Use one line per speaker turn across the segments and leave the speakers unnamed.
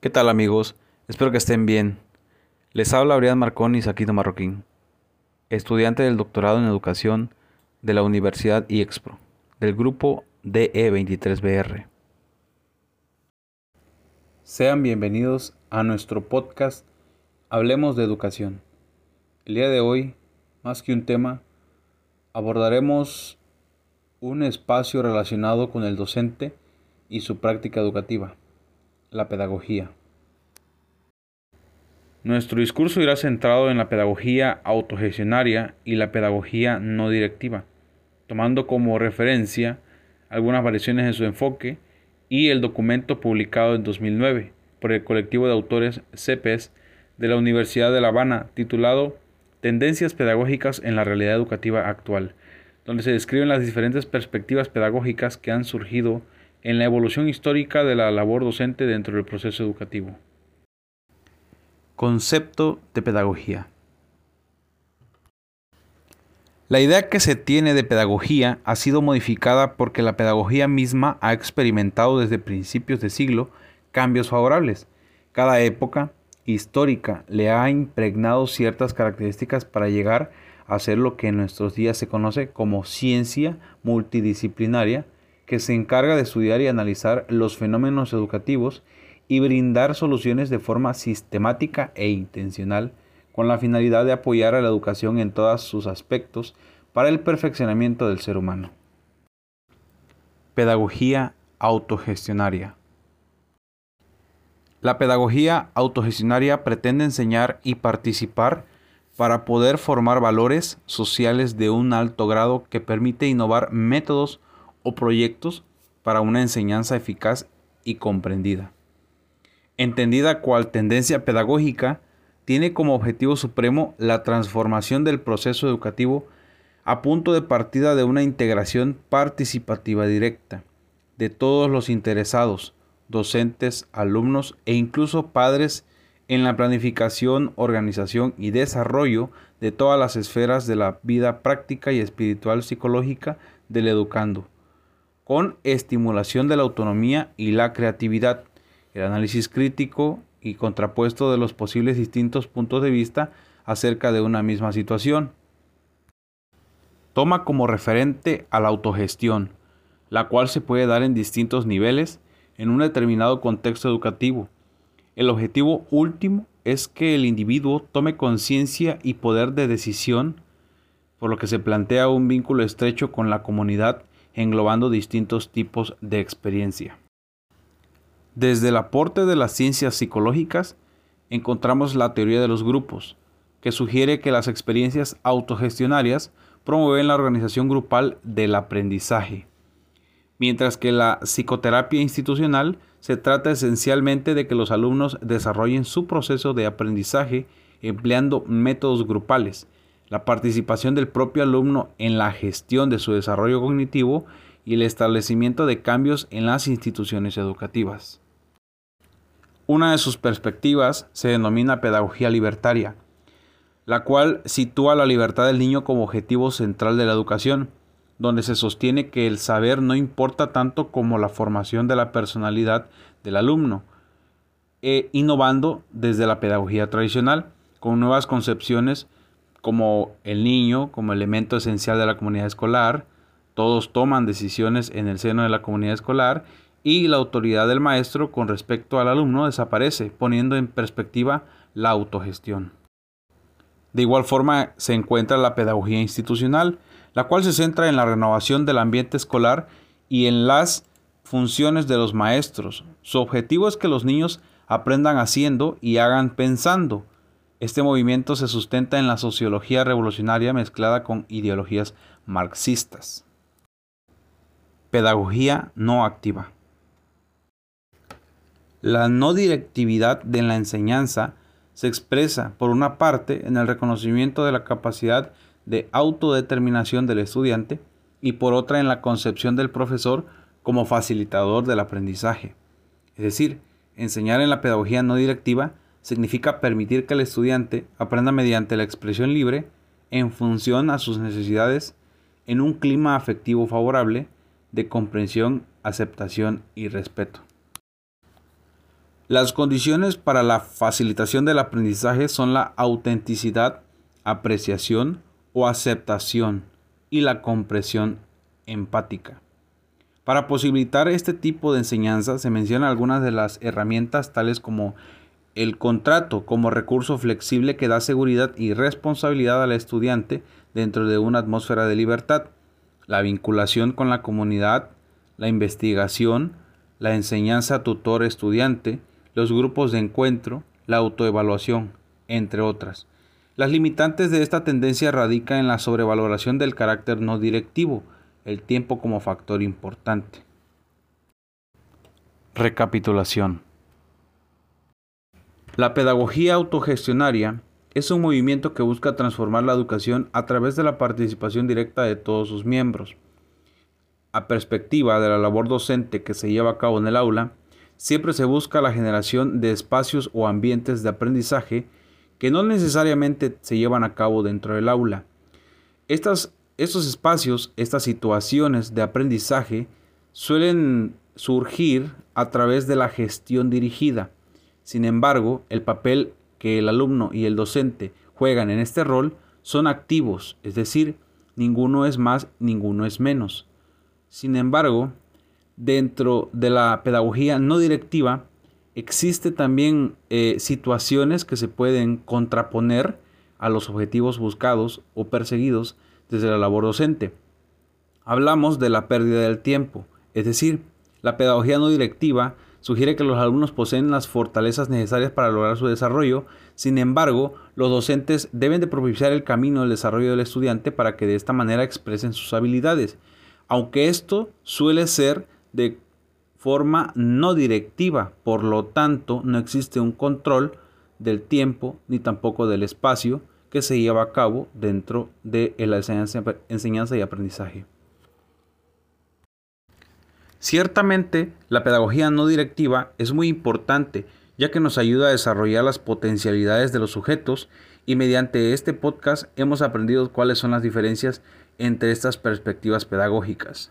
¿Qué tal amigos? Espero que estén bien. Les habla Brian Marcón y Saquito Marroquín, estudiante del doctorado en educación de la Universidad IEXPRO, del grupo DE23BR. Sean bienvenidos a nuestro podcast Hablemos de Educación. El día de hoy, más que un tema, abordaremos un espacio relacionado con el docente y su práctica educativa la pedagogía. Nuestro discurso irá centrado en la pedagogía autogestionaria y la pedagogía no directiva, tomando como referencia algunas variaciones en su enfoque y el documento publicado en 2009 por el colectivo de autores CEPES de la Universidad de La Habana titulado Tendencias pedagógicas en la realidad educativa actual, donde se describen las diferentes perspectivas pedagógicas que han surgido en la evolución histórica de la labor docente dentro del proceso educativo. Concepto de pedagogía. La idea que se tiene de pedagogía ha sido modificada porque la pedagogía misma ha experimentado desde principios de siglo cambios favorables. Cada época histórica le ha impregnado ciertas características para llegar a ser lo que en nuestros días se conoce como ciencia multidisciplinaria, que se encarga de estudiar y analizar los fenómenos educativos y brindar soluciones de forma sistemática e intencional con la finalidad de apoyar a la educación en todos sus aspectos para el perfeccionamiento del ser humano. Pedagogía autogestionaria. La pedagogía autogestionaria pretende enseñar y participar para poder formar valores sociales de un alto grado que permite innovar métodos o proyectos para una enseñanza eficaz y comprendida. Entendida cual tendencia pedagógica, tiene como objetivo supremo la transformación del proceso educativo a punto de partida de una integración participativa directa de todos los interesados, docentes, alumnos e incluso padres en la planificación, organización y desarrollo de todas las esferas de la vida práctica y espiritual psicológica del educando con estimulación de la autonomía y la creatividad, el análisis crítico y contrapuesto de los posibles distintos puntos de vista acerca de una misma situación. Toma como referente a la autogestión, la cual se puede dar en distintos niveles en un determinado contexto educativo. El objetivo último es que el individuo tome conciencia y poder de decisión, por lo que se plantea un vínculo estrecho con la comunidad englobando distintos tipos de experiencia. Desde el aporte de las ciencias psicológicas, encontramos la teoría de los grupos, que sugiere que las experiencias autogestionarias promueven la organización grupal del aprendizaje, mientras que la psicoterapia institucional se trata esencialmente de que los alumnos desarrollen su proceso de aprendizaje empleando métodos grupales, la participación del propio alumno en la gestión de su desarrollo cognitivo y el establecimiento de cambios en las instituciones educativas. Una de sus perspectivas se denomina pedagogía libertaria, la cual sitúa la libertad del niño como objetivo central de la educación, donde se sostiene que el saber no importa tanto como la formación de la personalidad del alumno, e innovando desde la pedagogía tradicional con nuevas concepciones como el niño, como elemento esencial de la comunidad escolar, todos toman decisiones en el seno de la comunidad escolar y la autoridad del maestro con respecto al alumno desaparece, poniendo en perspectiva la autogestión. De igual forma se encuentra la pedagogía institucional, la cual se centra en la renovación del ambiente escolar y en las funciones de los maestros. Su objetivo es que los niños aprendan haciendo y hagan pensando, este movimiento se sustenta en la sociología revolucionaria mezclada con ideologías marxistas. Pedagogía no activa. La no directividad de la enseñanza se expresa, por una parte, en el reconocimiento de la capacidad de autodeterminación del estudiante y por otra en la concepción del profesor como facilitador del aprendizaje. Es decir, enseñar en la pedagogía no directiva significa permitir que el estudiante aprenda mediante la expresión libre en función a sus necesidades en un clima afectivo favorable de comprensión, aceptación y respeto. Las condiciones para la facilitación del aprendizaje son la autenticidad, apreciación o aceptación y la compresión empática. Para posibilitar este tipo de enseñanza se mencionan algunas de las herramientas tales como el contrato como recurso flexible que da seguridad y responsabilidad al estudiante dentro de una atmósfera de libertad, la vinculación con la comunidad, la investigación, la enseñanza tutor-estudiante, los grupos de encuentro, la autoevaluación, entre otras. Las limitantes de esta tendencia radican en la sobrevaloración del carácter no directivo, el tiempo como factor importante. Recapitulación. La pedagogía autogestionaria es un movimiento que busca transformar la educación a través de la participación directa de todos sus miembros. A perspectiva de la labor docente que se lleva a cabo en el aula, siempre se busca la generación de espacios o ambientes de aprendizaje que no necesariamente se llevan a cabo dentro del aula. Estas, estos espacios, estas situaciones de aprendizaje suelen surgir a través de la gestión dirigida. Sin embargo, el papel que el alumno y el docente juegan en este rol son activos, es decir, ninguno es más, ninguno es menos. Sin embargo, dentro de la pedagogía no directiva, existe también eh, situaciones que se pueden contraponer a los objetivos buscados o perseguidos desde la labor docente. Hablamos de la pérdida del tiempo, es decir, la pedagogía no directiva sugiere que los alumnos poseen las fortalezas necesarias para lograr su desarrollo, sin embargo, los docentes deben de propiciar el camino del desarrollo del estudiante para que de esta manera expresen sus habilidades, aunque esto suele ser de forma no directiva, por lo tanto no existe un control del tiempo ni tampoco del espacio que se lleva a cabo dentro de la enseñanza y aprendizaje. Ciertamente, la pedagogía no directiva es muy importante, ya que nos ayuda a desarrollar las potencialidades de los sujetos y mediante este podcast hemos aprendido cuáles son las diferencias entre estas perspectivas pedagógicas.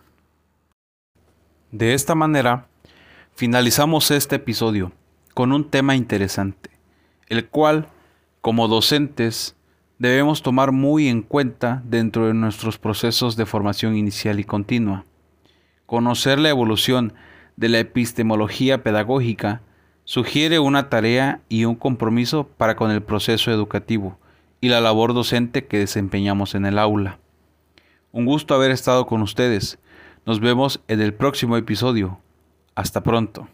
De esta manera, finalizamos este episodio con un tema interesante, el cual, como docentes, debemos tomar muy en cuenta dentro de nuestros procesos de formación inicial y continua. Conocer la evolución de la epistemología pedagógica sugiere una tarea y un compromiso para con el proceso educativo y la labor docente que desempeñamos en el aula. Un gusto haber estado con ustedes. Nos vemos en el próximo episodio. Hasta pronto.